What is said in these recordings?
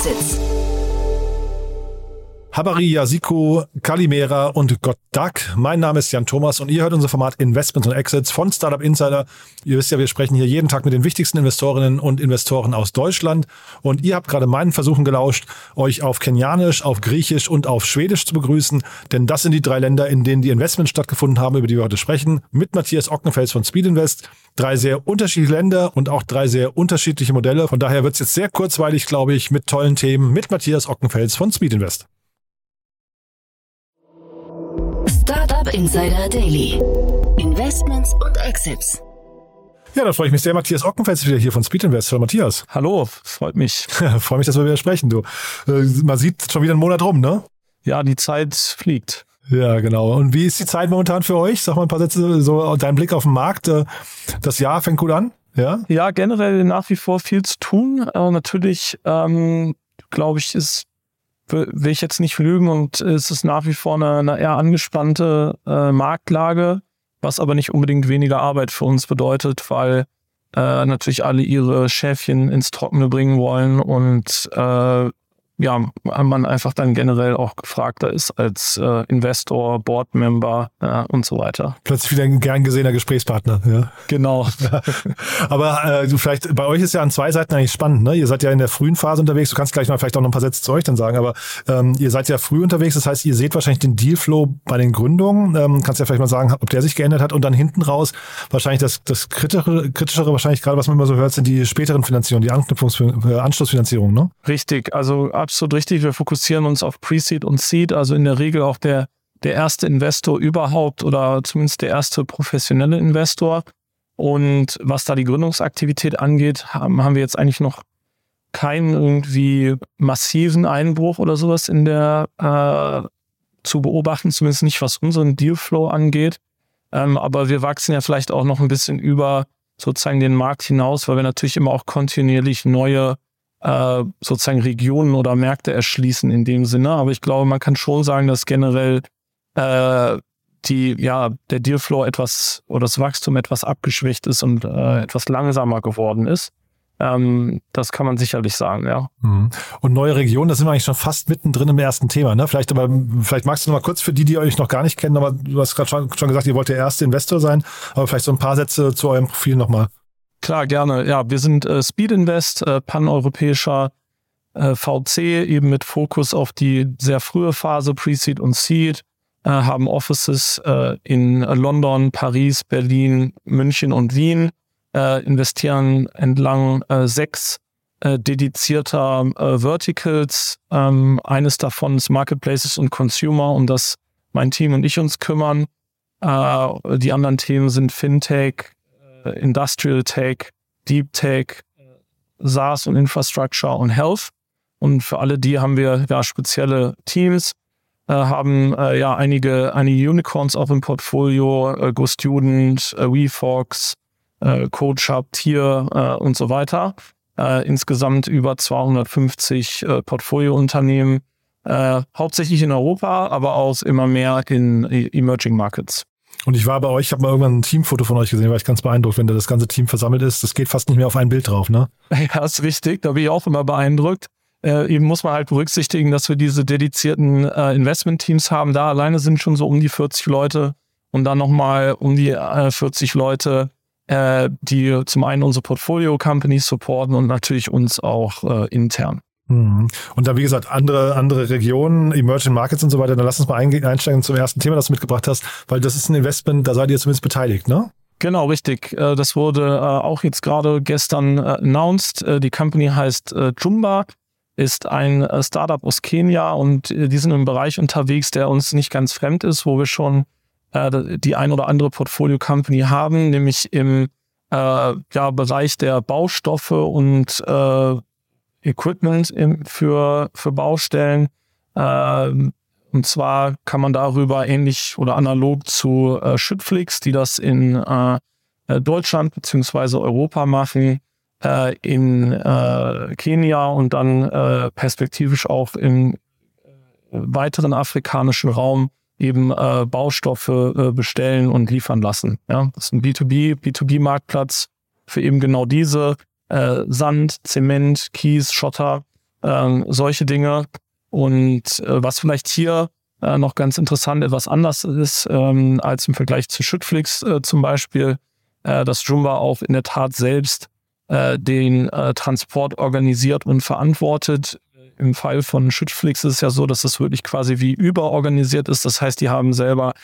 Exits. Habari, Yasiko, Kalimera und Gott. Mein Name ist Jan Thomas und ihr hört unser Format Investments und Exits von Startup Insider. Ihr wisst ja, wir sprechen hier jeden Tag mit den wichtigsten Investorinnen und Investoren aus Deutschland. Und ihr habt gerade meinen Versuchen gelauscht, euch auf Kenianisch, auf Griechisch und auf Schwedisch zu begrüßen. Denn das sind die drei Länder, in denen die Investments stattgefunden haben, über die wir heute sprechen. Mit Matthias Ockenfels von Speed Invest. Drei sehr unterschiedliche Länder und auch drei sehr unterschiedliche Modelle. Von daher wird es jetzt sehr kurzweilig, glaube ich, mit tollen Themen mit Matthias Ockenfels von Speed Invest. Startup Insider Daily. Investments und Exits. Ja, da freue ich mich sehr. Matthias Ockenfels ist wieder hier von Speed Invest. Hallo Matthias. Hallo, freut mich. freue mich, dass wir wieder sprechen, du. Äh, man sieht schon wieder einen Monat rum, ne? Ja, die Zeit fliegt. Ja, genau. Und wie ist die Zeit momentan für euch? Sag mal ein paar Sätze, so dein Blick auf den Markt. Äh, das Jahr fängt gut an, ja? Ja, generell nach wie vor viel zu tun. Aber natürlich, ähm, glaube ich, ist will ich jetzt nicht lügen und es ist nach wie vor eine, eine eher angespannte äh, Marktlage, was aber nicht unbedingt weniger Arbeit für uns bedeutet, weil äh, natürlich alle ihre Schäfchen ins Trockene bringen wollen und äh, ja, man einfach dann generell auch gefragter ist als äh, Investor, Boardmember äh, und so weiter. Plötzlich wieder ein gern gesehener Gesprächspartner. Ja. Genau. Aber äh, du vielleicht bei euch ist ja an zwei Seiten eigentlich spannend. Ne? Ihr seid ja in der frühen Phase unterwegs. Du kannst gleich mal vielleicht auch noch ein paar Sätze zu euch dann sagen. Aber ähm, ihr seid ja früh unterwegs. Das heißt, ihr seht wahrscheinlich den Dealflow bei den Gründungen. Ähm, kannst ja vielleicht mal sagen, ob der sich geändert hat. Und dann hinten raus wahrscheinlich das, das kritischere, kritischere wahrscheinlich gerade, was man immer so hört, sind die späteren Finanzierungen, die Anknüpfungs äh, Anschlussfinanzierung. Ne? Richtig. Also absolut richtig. Wir fokussieren uns auf Pre-Seed und Seed, also in der Regel auch der, der erste Investor überhaupt oder zumindest der erste professionelle Investor. Und was da die Gründungsaktivität angeht, haben, haben wir jetzt eigentlich noch keinen irgendwie massiven Einbruch oder sowas in der äh, zu beobachten, zumindest nicht was unseren Dealflow angeht. Ähm, aber wir wachsen ja vielleicht auch noch ein bisschen über sozusagen den Markt hinaus, weil wir natürlich immer auch kontinuierlich neue äh, sozusagen Regionen oder Märkte erschließen in dem Sinne. Aber ich glaube, man kann schon sagen, dass generell äh, die, ja, der Dealflow etwas oder das Wachstum etwas abgeschwächt ist und äh, etwas langsamer geworden ist. Ähm, das kann man sicherlich sagen, ja. Mhm. Und neue Regionen, da sind wir eigentlich schon fast mittendrin im ersten Thema, ne? Vielleicht aber, vielleicht magst du noch mal kurz für die, die euch noch gar nicht kennen, aber du hast gerade schon, schon gesagt, ihr wollt der erste Investor sein, aber vielleicht so ein paar Sätze zu eurem Profil nochmal. Klar, gerne. Ja, wir sind äh, Speed Invest, äh, paneuropäischer äh, VC, eben mit Fokus auf die sehr frühe Phase, Pre-Seed und Seed, äh, haben Offices äh, in London, Paris, Berlin, München und Wien, äh, investieren entlang äh, sechs dedizierter Verticals. Ähm, eines davon ist Marketplaces und Consumer, um das mein Team und ich uns kümmern. Die anderen Themen sind Fintech, Industrial Tech, Deep Tech, SaaS und Infrastructure und Health. Und für alle die haben wir ja spezielle Teams, äh, haben äh, ja einige, einige Unicorns auch im Portfolio, äh, GoStudent, äh, WeFox, äh, CoachUp, Tier äh, und so weiter. Äh, insgesamt über 250 äh, Portfoliounternehmen, äh, hauptsächlich in Europa, aber auch immer mehr in Emerging Markets. Und ich war bei euch, ich habe mal irgendwann ein Teamfoto von euch gesehen, war ich ganz beeindruckt, wenn da das ganze Team versammelt ist. Das geht fast nicht mehr auf ein Bild drauf, ne? Ja, ist richtig. Da bin ich auch immer beeindruckt. Äh, eben muss man halt berücksichtigen, dass wir diese dedizierten äh, Investment-Teams haben. Da alleine sind schon so um die 40 Leute und dann nochmal um die äh, 40 Leute, äh, die zum einen unsere Portfolio-Companies supporten und natürlich uns auch äh, intern. Mhm. Und da, wie gesagt, andere, andere Regionen, Emerging Markets und so weiter, dann lass uns mal einsteigen zum ersten Thema, das du mitgebracht hast, weil das ist ein Investment, da seid ihr zumindest beteiligt, ne? Genau, richtig. Äh, das wurde äh, auch jetzt gerade gestern äh, announced. Die Company heißt Jumba, ist ein Startup aus Kenia und die sind im Bereich unterwegs, der uns nicht ganz fremd ist, wo wir schon die ein oder andere Portfolio-Company haben, nämlich im ja, Bereich der Baustoffe und Equipment im, für, für Baustellen. Ähm, und zwar kann man darüber ähnlich oder analog zu äh, Schüttflix, die das in äh, äh, Deutschland beziehungsweise Europa machen, äh, in äh, Kenia und dann äh, perspektivisch auch im äh, weiteren afrikanischen Raum eben äh, Baustoffe äh, bestellen und liefern lassen. Ja, das ist ein B2B, B2B-Marktplatz für eben genau diese äh, Sand, Zement, Kies, Schotter ähm, solche Dinge. Und äh, was vielleicht hier äh, noch ganz interessant etwas anders ist ähm, als im Vergleich zu Schüttflix äh, zum Beispiel, äh, dass Joomba auch in der Tat selbst äh, den äh, Transport organisiert und verantwortet. Im Fall von Schüttflix ist es ja so, dass es wirklich quasi wie überorganisiert ist. Das heißt, die haben selber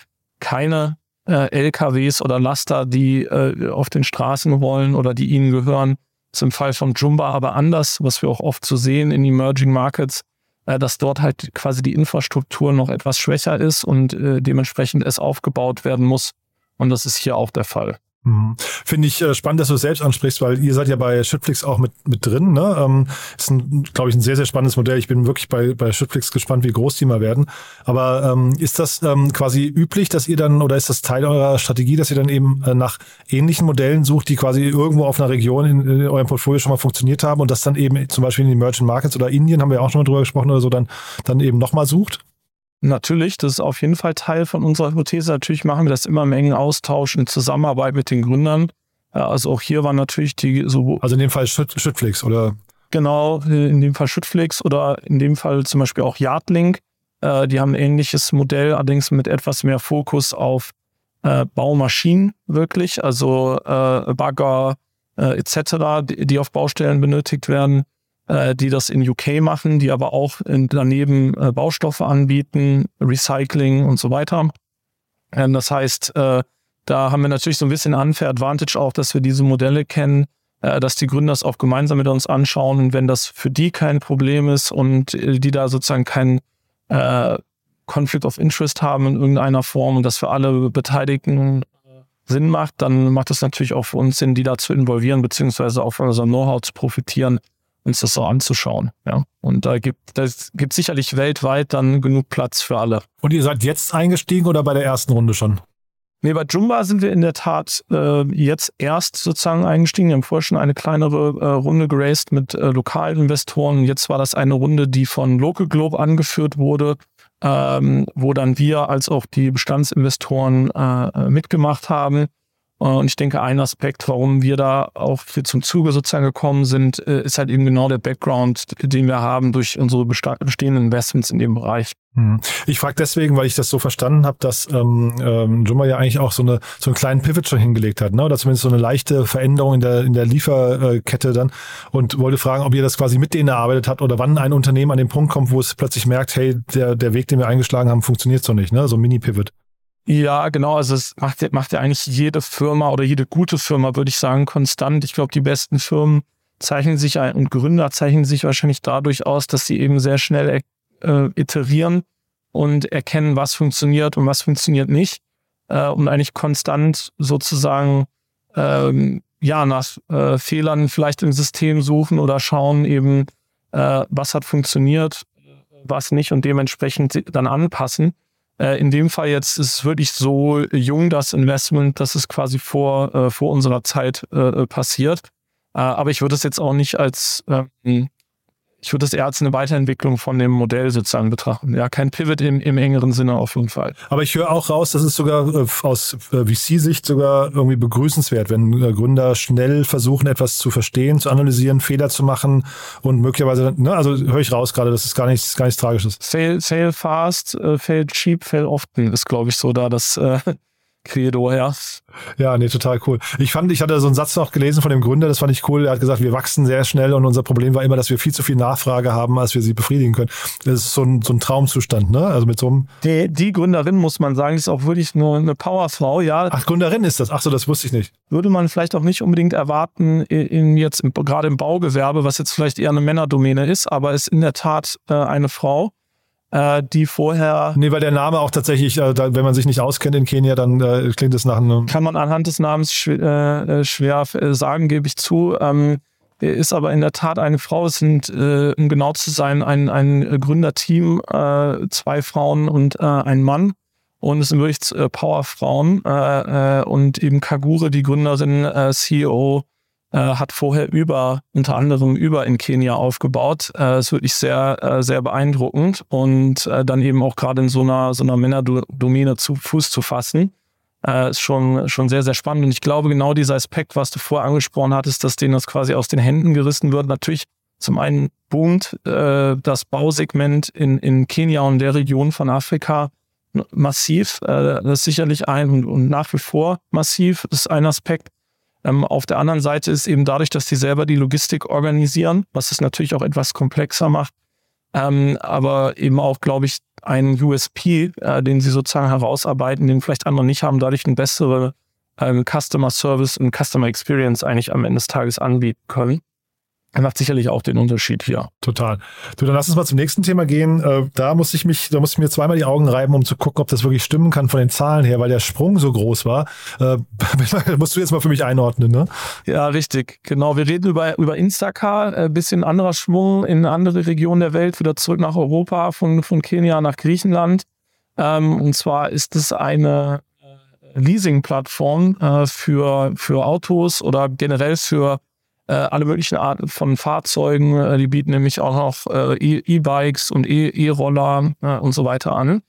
keine äh, LKWs oder Laster, die äh, auf den Straßen wollen oder die ihnen gehören. Ist im Fall von Jumba aber anders, was wir auch oft so sehen in Emerging Markets, äh, dass dort halt quasi die Infrastruktur noch etwas schwächer ist und äh, dementsprechend es aufgebaut werden muss. Und das ist hier auch der Fall. Mhm. Finde ich äh, spannend, dass du es selbst ansprichst, weil ihr seid ja bei Shitflix auch mit, mit drin. Ne? Ähm, ist, glaube ich, ein sehr, sehr spannendes Modell. Ich bin wirklich bei, bei Shitflix gespannt, wie groß die mal werden. Aber ähm, ist das ähm, quasi üblich, dass ihr dann, oder ist das Teil eurer Strategie, dass ihr dann eben äh, nach ähnlichen Modellen sucht, die quasi irgendwo auf einer Region in, in eurem Portfolio schon mal funktioniert haben und das dann eben zum Beispiel in den Emerging Markets oder Indien, haben wir auch schon mal drüber gesprochen oder so, dann, dann eben nochmal sucht? Natürlich, das ist auf jeden Fall Teil von unserer Hypothese. Natürlich machen wir das immer im engen Austausch in Zusammenarbeit mit den Gründern. Also auch hier war natürlich die so. Also in dem Fall Schütt, Schüttflix oder? Genau, in dem Fall Schüttflix oder in dem Fall zum Beispiel auch Yardlink. Äh, die haben ein ähnliches Modell, allerdings mit etwas mehr Fokus auf äh, Baumaschinen wirklich, also äh, Bagger etc., die auf Baustellen benötigt werden äh, die das in UK machen, die aber auch in, daneben äh, Baustoffe anbieten, Recycling und so weiter. Ähm, das heißt, äh, da haben wir natürlich so ein bisschen Unfair Advantage auch, dass wir diese Modelle kennen, dass die Gründer es auch gemeinsam mit uns anschauen. Und wenn das für die kein Problem ist und die da sozusagen keinen Conflict of Interest haben in irgendeiner Form und das für alle Beteiligten Sinn macht, dann macht es natürlich auch für uns Sinn, die da zu involvieren, beziehungsweise auch von unserem Know-how zu profitieren uns das so anzuschauen. Ja. Und da gibt es gibt sicherlich weltweit dann genug Platz für alle. Und ihr seid jetzt eingestiegen oder bei der ersten Runde schon? Nee, bei Jumba sind wir in der Tat äh, jetzt erst sozusagen eingestiegen. Wir haben vorher schon eine kleinere äh, Runde geraced mit äh, lokalen Investoren. Jetzt war das eine Runde, die von Local Globe angeführt wurde, ähm, wo dann wir als auch die Bestandsinvestoren äh, mitgemacht haben. Und ich denke, ein Aspekt, warum wir da auch zum Zuge sozusagen gekommen sind, äh, ist halt eben genau der Background, den wir haben durch unsere bestehenden Investments in dem Bereich. Hm. Ich frage deswegen, weil ich das so verstanden habe, dass ähm, ähm, Jumma ja eigentlich auch so, eine, so einen kleinen Pivot schon hingelegt hat, ne? oder zumindest so eine leichte Veränderung in der, in der Lieferkette dann und wollte fragen, ob ihr das quasi mit denen erarbeitet habt oder wann ein Unternehmen an den Punkt kommt, wo es plötzlich merkt, hey, der, der Weg, den wir eingeschlagen haben, funktioniert so nicht, ne? so ein Mini-Pivot. Ja, genau. Also es macht, macht ja eigentlich jede Firma oder jede gute Firma, würde ich sagen, konstant. Ich glaube, die besten Firmen zeichnen sich ein und Gründer zeichnen sich wahrscheinlich dadurch aus, dass sie eben sehr schnell äh, iterieren und erkennen, was funktioniert und was funktioniert nicht. Äh, und eigentlich konstant sozusagen ähm, ja nach äh, Fehlern vielleicht im System suchen oder schauen eben, äh, was hat funktioniert, was nicht und dementsprechend dann anpassen. Äh, in dem Fall jetzt ist es wirklich so jung, das Investment, dass es quasi vor, äh, vor unserer Zeit äh, passiert. Aber ich würde es jetzt auch nicht als ähm, ich würde es eher als eine Weiterentwicklung von dem Modell sozusagen betrachten. Ja, kein Pivot im, im engeren Sinne auf jeden Fall. Aber ich höre auch raus, das ist sogar äh, aus äh, VC-Sicht sogar irgendwie begrüßenswert, wenn äh, Gründer schnell versuchen, etwas zu verstehen, zu analysieren, Fehler zu machen und möglicherweise, ne, also höre ich raus gerade, das ist gar nichts, gar nichts Tragisches. Fail, fail fast, fail cheap, fail often ist, glaube ich, so da das Credo, ja. Ja, nee, total cool. Ich fand, ich hatte so einen Satz noch gelesen von dem Gründer, das fand ich cool. Er hat gesagt, wir wachsen sehr schnell und unser Problem war immer, dass wir viel zu viel Nachfrage haben, als wir sie befriedigen können. Das ist so ein, so ein Traumzustand, ne? Also mit so einem. Die, die Gründerin, muss man sagen, ist auch wirklich nur eine Powerfrau, ja. Ach, Gründerin ist das. Ach so, das wusste ich nicht. Würde man vielleicht auch nicht unbedingt erwarten, in jetzt im, gerade im Baugewerbe, was jetzt vielleicht eher eine Männerdomäne ist, aber ist in der Tat äh, eine Frau äh, die vorher. Nee, weil der Name auch tatsächlich, äh, da, wenn man sich nicht auskennt in Kenia, dann äh, klingt es nach einem. Kann man anhand des Namens schwer, schwer sagen, gebe ich zu. Ähm, ist aber in der Tat eine Frau. Es sind, um genau zu sein, ein, ein Gründerteam, zwei Frauen und ein Mann. Und es sind wirklich Powerfrauen. Und eben Kagure, die Gründerin, CEO äh, hat vorher über, unter anderem über in Kenia aufgebaut. Äh, ist wirklich sehr, äh, sehr beeindruckend und äh, dann eben auch gerade in so einer, so einer Männerdomäne zu Fuß zu fassen. Äh, ist schon, schon sehr, sehr spannend. Und ich glaube, genau dieser Aspekt, was du vorher angesprochen hattest, dass denen das quasi aus den Händen gerissen wird. Natürlich Zum einen boomt äh, das Bausegment in, in Kenia und der Region von Afrika massiv. Das ist sicherlich ein und, und nach wie vor massiv. Das ist ein Aspekt. Ähm, auf der anderen Seite ist eben dadurch, dass die selber die Logistik organisieren, was es natürlich auch etwas komplexer macht, ähm, aber eben auch, glaube ich, ein USP, äh, den sie sozusagen herausarbeiten, den vielleicht andere nicht haben, dadurch eine bessere ähm, Customer Service und Customer Experience eigentlich am Ende des Tages anbieten können macht sicherlich auch den Unterschied hier. Total. Du, dann lass uns mal zum nächsten Thema gehen. Äh, da muss ich mich, da muss ich mir zweimal die Augen reiben, um zu gucken, ob das wirklich stimmen kann von den Zahlen her, weil der Sprung so groß war. Äh, musst du jetzt mal für mich einordnen, ne? Ja, richtig. Genau. Wir reden über, über Instacar, ein äh, bisschen anderer Schwung in andere Regionen der Welt, wieder zurück nach Europa, von, von Kenia nach Griechenland. Ähm, und zwar ist es eine Leasing-Plattform für, für Autos oder generell für äh, alle möglichen Arten von Fahrzeugen. Äh, die bieten nämlich auch noch äh, e- E-Bikes und e- E-Roller äh, und so weiter an.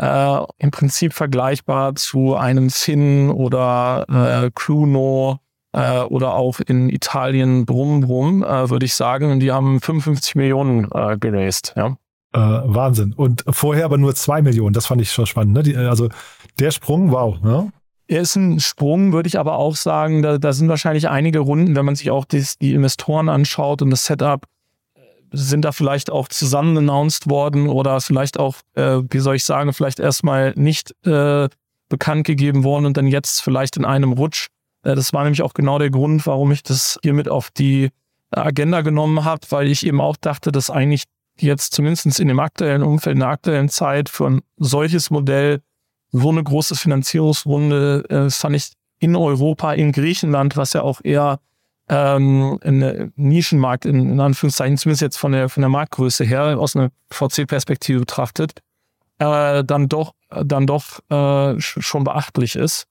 Äh, Im Prinzip vergleichbar zu einem Finn oder äh, Cluno äh, oder auch in Italien Brumm Brumm, äh, würde ich sagen. Und die haben 55 Millionen äh, geraced. Ja. Wahnsinn. Und vorher aber nur zwei Millionen. Das fand ich schon spannend. Ne? Die, also der Sprung, wow. Ja? Er ist ein Sprung, würde ich aber auch sagen. Da, da sind wahrscheinlich einige Runden, wenn man sich auch die, die Investoren anschaut und das Setup, sind da vielleicht auch zusammen announced worden oder vielleicht auch, äh, wie soll ich sagen, vielleicht erstmal nicht äh, bekannt gegeben worden und dann jetzt vielleicht in einem Rutsch. Äh, das war nämlich auch genau der Grund, warum ich das hiermit auf die Agenda genommen habe, weil ich eben auch dachte, dass eigentlich jetzt zumindest in dem aktuellen Umfeld, in der aktuellen Zeit für ein solches Modell so eine große Finanzierungsrunde äh, fand ich in Europa, in Griechenland, was ja auch eher ähm, ein Nischenmarkt in, in Anführungszeichen, zumindest jetzt von der, von der Marktgröße her, aus einer VC-Perspektive betrachtet, äh, dann doch, dann doch äh, schon beachtlich ist.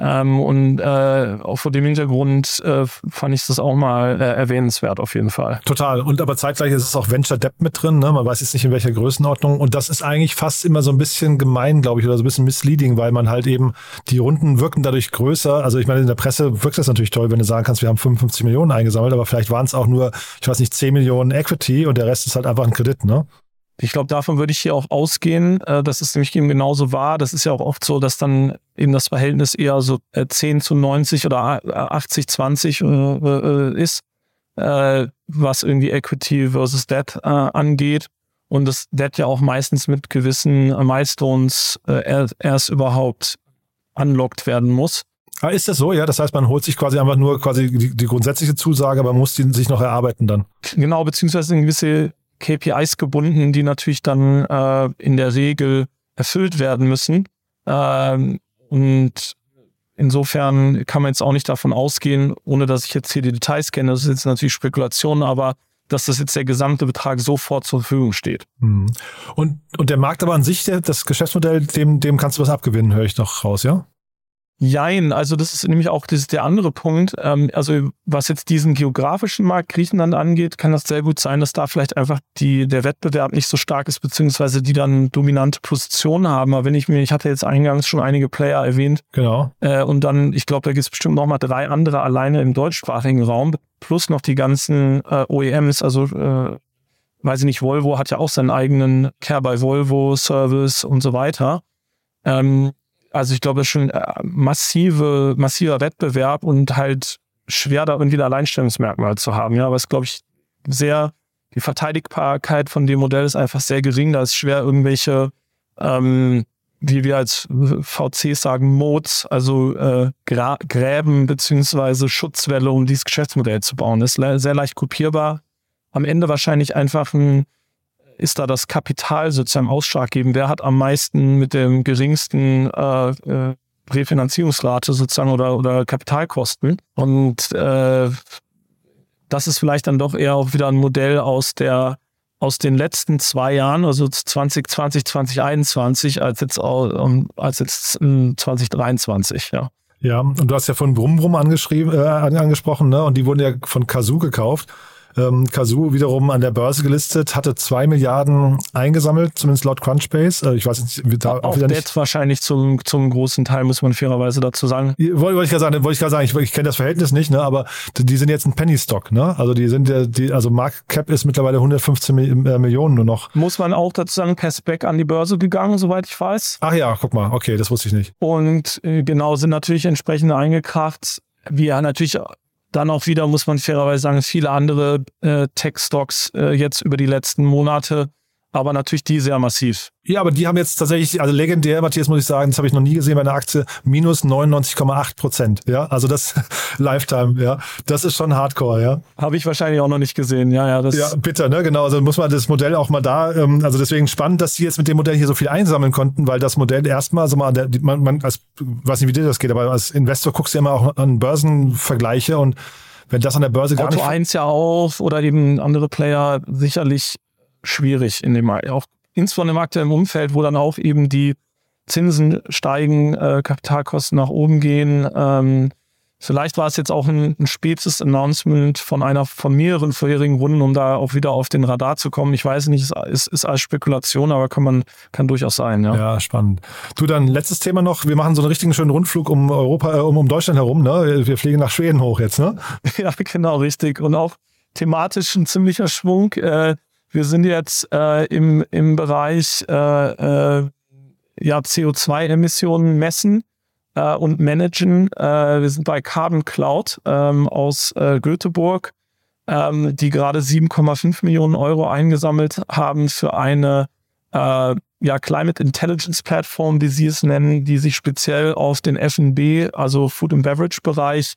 Ähm, und äh, auch vor dem Hintergrund äh, fand ich das auch mal äh, erwähnenswert auf jeden Fall. Total. Und aber zeitgleich ist es auch Venture Debt mit drin. Ne? Man weiß jetzt nicht in welcher Größenordnung. Und das ist eigentlich fast immer so ein bisschen gemein, glaube ich, oder so ein bisschen misleading, weil man halt eben die Runden wirken dadurch größer. Also ich meine, in der Presse wirkt das natürlich toll, wenn du sagen kannst, wir haben 55 Millionen eingesammelt, aber vielleicht waren es auch nur, ich weiß nicht, 10 Millionen Equity und der Rest ist halt einfach ein Kredit, ne? Ich glaube, davon würde ich hier auch ausgehen, äh, dass es nämlich eben genauso war. Das ist ja auch oft so, dass dann eben das Verhältnis eher so äh, 10 zu 90 oder 80, 20 äh, äh, ist, äh, was irgendwie Equity versus Debt äh, angeht. Und das Debt ja auch meistens mit gewissen Milestones erst überhaupt unlocked werden muss. Ah, ist das so? Ja, das heißt, man holt sich quasi einfach nur quasi die, die grundsätzliche Zusage, aber muss die sich noch erarbeiten dann. Genau, beziehungsweise eine gewisse KPIs gebunden, die natürlich dann äh, in der Regel erfüllt werden müssen. Ähm, und insofern kann man jetzt auch nicht davon ausgehen, ohne dass ich jetzt hier die Details kenne, das ist jetzt natürlich Spekulation, aber dass das jetzt der gesamte Betrag sofort zur Verfügung steht. Mhm. Und, und der Markt aber an sich, das Geschäftsmodell, dem, dem kannst du was abgewinnen, höre ich noch raus, ja? Jein, also das ist nämlich auch das der andere Punkt. Ähm, also was jetzt diesen geografischen Markt Griechenland angeht, kann das sehr gut sein, dass da vielleicht einfach die, der Wettbewerb nicht so stark ist, beziehungsweise die dann dominante Positionen haben. Aber wenn ich mir, ich hatte jetzt eingangs schon einige Player erwähnt. Genau. Äh, und dann, ich glaube, da gibt es bestimmt nochmal drei andere alleine im deutschsprachigen Raum, plus noch die ganzen äh, OEMs, also äh, weiß ich nicht, Volvo hat ja auch seinen eigenen Care by Volvo Service und so weiter. Ähm, also ich glaube, es ist schon äh, massive, massiver Wettbewerb und halt schwer, da irgendwie ein Alleinstellungsmerkmal zu haben. Ja, aber es glaube ich sehr, die Verteidigbarkeit von dem Modell ist einfach sehr gering. Da ist schwer, irgendwelche, ähm, wie wir als VC sagen, Modes, also äh, Gräben beziehungsweise Schutzwelle, um dieses Geschäftsmodell zu bauen. Das ist sehr leicht kopierbar. Am Ende wahrscheinlich einfach ein ist da das Kapital sozusagen ausschlaggebend? Wer hat am meisten mit dem geringsten äh, äh, Refinanzierungsrate sozusagen oder, oder Kapitalkosten? Und äh, das ist vielleicht dann doch eher auch wieder ein Modell aus der aus den letzten zwei Jahren, also 2020, 2021, als jetzt, als jetzt 2023, ja. Ja, und du hast ja von Brumm angeschrieben, äh, angesprochen, ne? Und die wurden ja von Kazoo gekauft. Ähm, Kazoo wiederum an der Börse gelistet, hatte zwei Milliarden eingesammelt, zumindest laut Crunchbase. Äh, ich weiß nicht, da auch, auch wieder nicht. wahrscheinlich zum, zum großen Teil, muss man fairerweise dazu sagen. Wollte wollt ich gerade sagen, wollte ich gerade sagen, ich, ich kenne das Verhältnis nicht, ne, aber die sind jetzt ein Penny Stock, ne? Also die sind die, also Market Cap ist mittlerweile 115 äh, Millionen nur noch. Muss man auch dazu sagen, per Spec an die Börse gegangen, soweit ich weiß. Ach ja, guck mal, okay, das wusste ich nicht. Und äh, genau sind natürlich entsprechend eingekracht. Wir natürlich dann auch wieder, muss man fairerweise sagen, viele andere äh, Tech-Stocks äh, jetzt über die letzten Monate aber natürlich die sehr massiv. Ja, aber die haben jetzt tatsächlich, also legendär, Matthias, muss ich sagen, das habe ich noch nie gesehen bei einer Aktie, minus 99,8 Prozent. Ja, also das Lifetime, ja, das ist schon Hardcore, ja. Habe ich wahrscheinlich auch noch nicht gesehen, ja, ja. Das ja, bitte, ne, genau. Also muss man das Modell auch mal da, ähm, also deswegen spannend, dass sie jetzt mit dem Modell hier so viel einsammeln konnten, weil das Modell erstmal, also mal, der, man, man, als, weiß nicht, wie dir das geht, aber als Investor guckst du ja immer auch an Börsenvergleiche und wenn das an der Börse gar Auto nicht. 1 ja auch oder eben andere Player sicherlich schwierig in dem auch insbesondere im aktuellen Umfeld, wo dann auch eben die Zinsen steigen, äh, Kapitalkosten nach oben gehen. Ähm, vielleicht war es jetzt auch ein, ein spätes Announcement von einer von mehreren vorherigen Runden, um da auch wieder auf den Radar zu kommen. Ich weiß nicht, es ist, ist als Spekulation, aber kann man kann durchaus sein. Ja. ja, spannend. Du dann letztes Thema noch. Wir machen so einen richtigen schönen Rundflug um Europa, äh, um, um Deutschland herum. Ne, wir fliegen nach Schweden hoch jetzt. Ne? ja, genau richtig und auch thematisch ein ziemlicher Schwung. Äh, wir sind jetzt äh, im, im Bereich äh, äh, ja, CO2-Emissionen messen äh, und managen. Äh, wir sind bei Carbon Cloud ähm, aus äh, Göteborg, ähm, die gerade 7,5 Millionen Euro eingesammelt haben für eine ja, Climate Intelligence Plattform, wie sie es nennen, die sich speziell auf den F&B, also Food and Beverage Bereich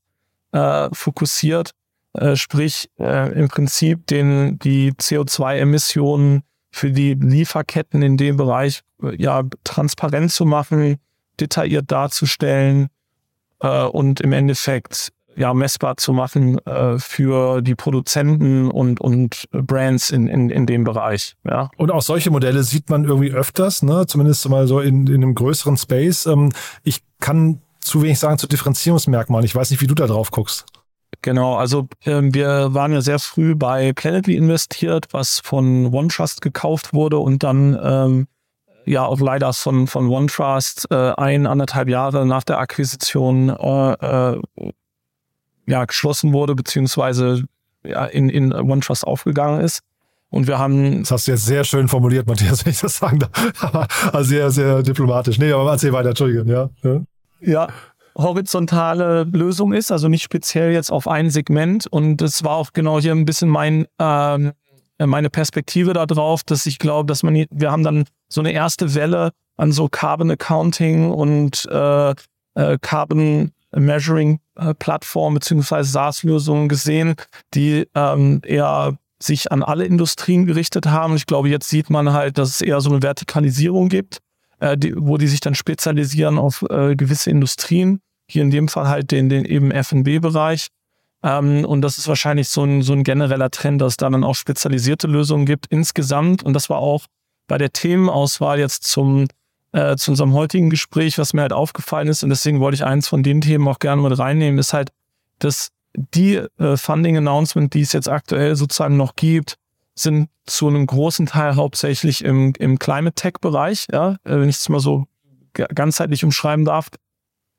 fokussiert äh, sprich äh, im Prinzip den, die CO2-Emissionen für die Lieferketten in dem Bereich äh, ja transparent zu machen, detailliert darzustellen äh, und im Endeffekt ja messbar zu machen äh, für die Produzenten und und Brands in, in, in dem Bereich. Ja. Und auch solche Modelle sieht man irgendwie öfters, ne? Zumindest mal so in, in einem größeren Space. Ähm, ich kann zu wenig sagen zu Differenzierungsmerkmalen. Ich weiß nicht, wie du da drauf guckst. Genau, also äh, wir waren ja sehr früh bei Planetly investiert, was von OneTrust gekauft wurde und dann ähm, ja auch leider von, von OneTrust äh, ein, anderthalb Jahre nach der Akquisition äh, äh, ja, geschlossen wurde, beziehungsweise ja, in, in OneTrust aufgegangen ist. Und wir haben. Das hast du jetzt sehr schön formuliert, Matthias, wenn ich das sagen darf. also sehr, sehr diplomatisch. Nee, aber erzähl weiter, Entschuldigung, ja. Ja, ja horizontale Lösung ist, also nicht speziell jetzt auf ein Segment. Und das war auch genau hier ein bisschen mein, ähm, meine Perspektive darauf, dass ich glaube, dass man, wir haben dann so eine erste Welle an so Carbon Accounting und äh, äh, Carbon Measuring äh, Plattformen beziehungsweise SaaS-Lösungen gesehen, die ähm, eher sich an alle Industrien gerichtet haben. Ich glaube, jetzt sieht man halt, dass es eher so eine Vertikalisierung gibt äh, die, wo die sich dann spezialisieren auf äh, gewisse Industrien. Hier in dem Fall halt den, den eben F&B-Bereich. Ähm, und das ist wahrscheinlich so ein, so ein genereller Trend, dass es da dann auch spezialisierte Lösungen gibt insgesamt. Und das war auch bei der Themenauswahl jetzt zum, äh, zu unserem heutigen Gespräch, was mir halt aufgefallen ist. Und deswegen wollte ich eins von den Themen auch gerne mit reinnehmen, ist halt, dass die äh, Funding-Announcement, die es jetzt aktuell sozusagen noch gibt, sind zu einem großen Teil hauptsächlich im, im Climate Tech-Bereich, ja, äh, wenn ich es mal so ganzheitlich umschreiben darf.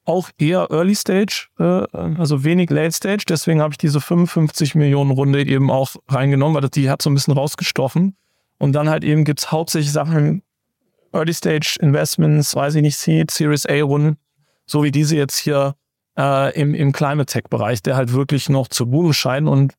Auch eher Early Stage, äh, also wenig Late Stage. Deswegen habe ich diese 55 Millionen Runde eben auch reingenommen, weil die hat so ein bisschen rausgestochen. Und dann halt eben gibt es hauptsächlich Sachen, Early Stage Investments, weiß ich nicht, Seed, Series A Runden, so wie diese jetzt hier äh, im, im Climate Tech Bereich, der halt wirklich noch zu boomen scheint. Und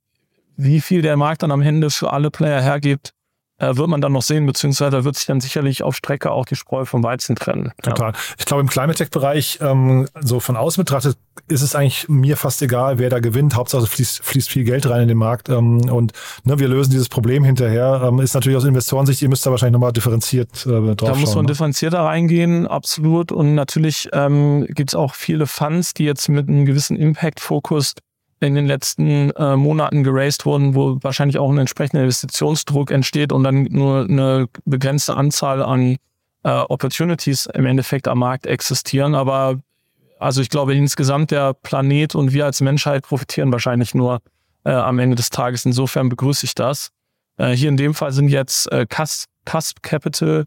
wie viel der Markt dann am Ende für alle Player hergibt, äh, wird man dann noch sehen, beziehungsweise wird sich dann sicherlich auf Strecke auch die Spreu vom Weizen trennen. Total. Ja. Ich glaube, im Climate Tech-Bereich, ähm, so von außen betrachtet, ist es eigentlich mir fast egal, wer da gewinnt. Hauptsache fließt, fließt viel Geld rein in den Markt. Ähm, und ne, wir lösen dieses Problem hinterher. Ähm, ist natürlich aus Investorensicht, ihr müsst da wahrscheinlich nochmal differenziert äh, drauf Da muss man ne? differenzierter reingehen, absolut. Und natürlich ähm, gibt es auch viele Funds, die jetzt mit einem gewissen Impact-Fokus in den letzten äh, Monaten geraced wurden, wo wahrscheinlich auch ein entsprechender Investitionsdruck entsteht und dann nur eine begrenzte Anzahl an äh, Opportunities im Endeffekt am Markt existieren. Aber also ich glaube insgesamt der Planet und wir als Menschheit profitieren wahrscheinlich nur äh, am Ende des Tages. Insofern begrüße ich das. Äh, hier in dem Fall sind jetzt äh, Cusp, Cusp Capital,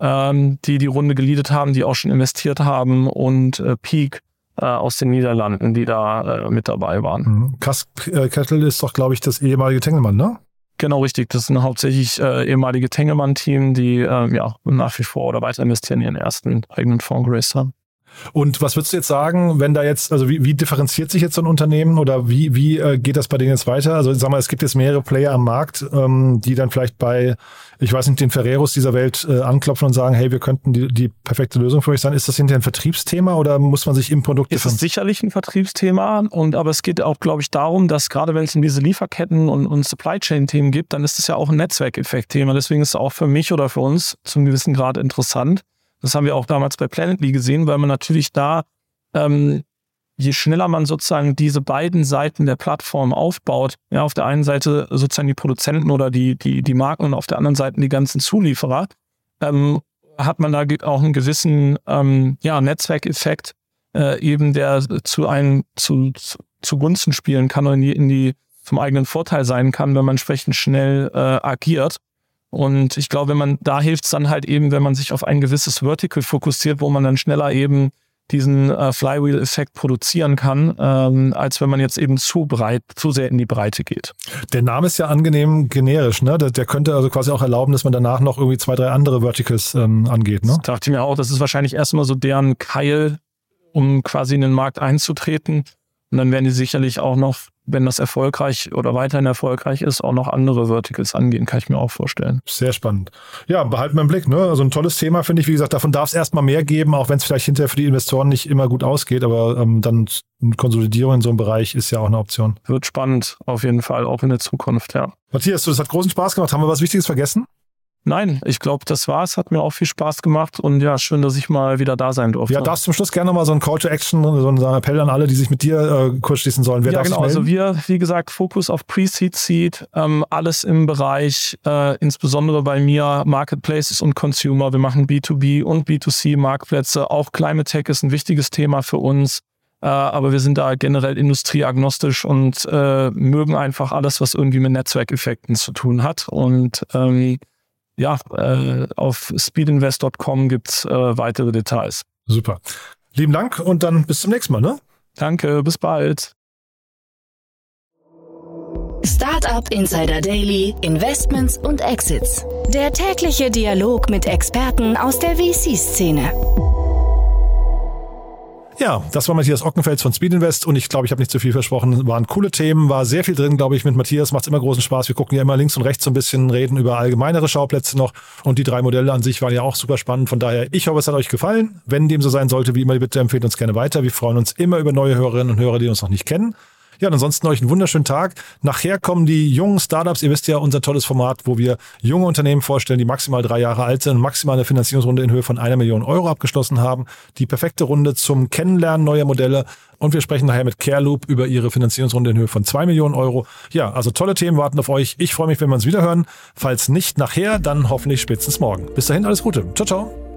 ähm, die die Runde geleadet haben, die auch schon investiert haben und äh, Peak äh, aus den Niederlanden, die da äh, mit dabei waren. Mhm. Cusp äh, Capital ist doch, glaube ich, das ehemalige Tengelmann, ne? Genau, richtig. Das sind hauptsächlich äh, ehemalige Tengelmann-Team, die äh, ja nach wie vor oder weiter investieren, ihren ersten eigenen Fonds geraced haben. Und was würdest du jetzt sagen, wenn da jetzt, also wie, wie differenziert sich jetzt so ein Unternehmen oder wie, wie äh, geht das bei denen jetzt weiter? Also sag mal, es gibt jetzt mehrere Player am Markt, ähm, die dann vielleicht bei, ich weiß nicht, den Ferreros dieser Welt äh, anklopfen und sagen, hey, wir könnten die, die perfekte Lösung für euch sein. Ist das hinterher ein Vertriebsthema oder muss man sich im Produkt Es ist sicherlich ein Vertriebsthema und aber es geht auch, glaube ich, darum, dass gerade wenn es in diese Lieferketten und, und Supply Chain Themen gibt, dann ist es ja auch ein Netzwerkeffekt-Thema. Deswegen ist es auch für mich oder für uns zum gewissen Grad interessant das haben wir auch damals bei Planetly gesehen, weil man natürlich da, ähm, je schneller man sozusagen diese beiden Seiten der Plattform aufbaut, ja, auf der einen Seite sozusagen die Produzenten oder die, die, die Marken und auf der anderen Seite die ganzen Zulieferer, ähm, hat man da auch einen gewissen ähm, ja, Netzwerkeffekt, äh, eben der zu einem zu, zu, zugunsten spielen kann und in die, in die zum eigenen Vorteil sein kann, wenn man entsprechend schnell äh, agiert. Und ich glaube, wenn man da hilft es dann halt eben, wenn man sich auf ein gewisses Vertical fokussiert, wo man dann schneller eben diesen äh, Flywheel-Effekt produzieren kann, ähm, als wenn man jetzt eben zu breit, zu sehr in die Breite geht. Der Name ist ja angenehm generisch, ne? Der, der könnte also quasi auch erlauben, dass man danach noch irgendwie zwei, drei andere Verticals ähm, angeht, ne? Das dachte ich mir auch, das ist wahrscheinlich erstmal so deren Keil, um quasi in den Markt einzutreten. Und dann werden die sicherlich auch noch wenn das erfolgreich oder weiterhin erfolgreich ist, auch noch andere Verticals angehen, kann ich mir auch vorstellen. Sehr spannend. Ja, behalten wir im Blick. Ne? Also ein tolles Thema, finde ich. Wie gesagt, davon darf es erstmal mehr geben, auch wenn es vielleicht hinterher für die Investoren nicht immer gut ausgeht. Aber ähm, dann Konsolidierung in so einem Bereich ist ja auch eine Option. Wird spannend, auf jeden Fall, auch in der Zukunft, ja. Matthias, das hat großen Spaß gemacht. Haben wir was Wichtiges vergessen? Nein, ich glaube, das war's. Hat mir auch viel Spaß gemacht und ja, schön, dass ich mal wieder da sein durfte. Ja, darfst zum Schluss gerne mal so ein Call to Action, so einen Appell an alle, die sich mit dir äh, kurz schließen sollen. Wer ja, genau. Also wir, wie gesagt, Fokus auf Pre-Seed, Seed, ähm, alles im Bereich, äh, insbesondere bei mir, Marketplaces und Consumer. Wir machen B2B und B2C Marktplätze. Auch Climate Tech ist ein wichtiges Thema für uns. Äh, aber wir sind da generell industrieagnostisch und äh, mögen einfach alles, was irgendwie mit Netzwerkeffekten zu tun hat. Und ähm, ja, äh, auf speedinvest.com gibt's äh, weitere Details. Super. Lieben Dank und dann bis zum nächsten Mal, ne? Danke, bis bald. Startup Insider Daily, Investments und Exits. Der tägliche Dialog mit Experten aus der VC-Szene. Ja, das war Matthias Ockenfels von Speed Invest und ich glaube, ich habe nicht zu viel versprochen. Waren coole Themen, war sehr viel drin, glaube ich, mit Matthias. Macht immer großen Spaß. Wir gucken ja immer links und rechts so ein bisschen, reden über allgemeinere Schauplätze noch und die drei Modelle an sich waren ja auch super spannend. Von daher, ich hoffe, es hat euch gefallen. Wenn dem so sein sollte, wie immer, bitte empfehlt uns gerne weiter. Wir freuen uns immer über neue Hörerinnen und Hörer, die uns noch nicht kennen. Ja, und ansonsten euch einen wunderschönen Tag. Nachher kommen die jungen Startups. Ihr wisst ja, unser tolles Format, wo wir junge Unternehmen vorstellen, die maximal drei Jahre alt sind, maximal eine Finanzierungsrunde in Höhe von einer Million Euro abgeschlossen haben. Die perfekte Runde zum Kennenlernen neuer Modelle. Und wir sprechen nachher mit CareLoop über ihre Finanzierungsrunde in Höhe von zwei Millionen Euro. Ja, also tolle Themen warten auf euch. Ich freue mich, wenn wir uns wiederhören. Falls nicht nachher, dann hoffentlich spätestens morgen. Bis dahin alles Gute. Ciao, ciao.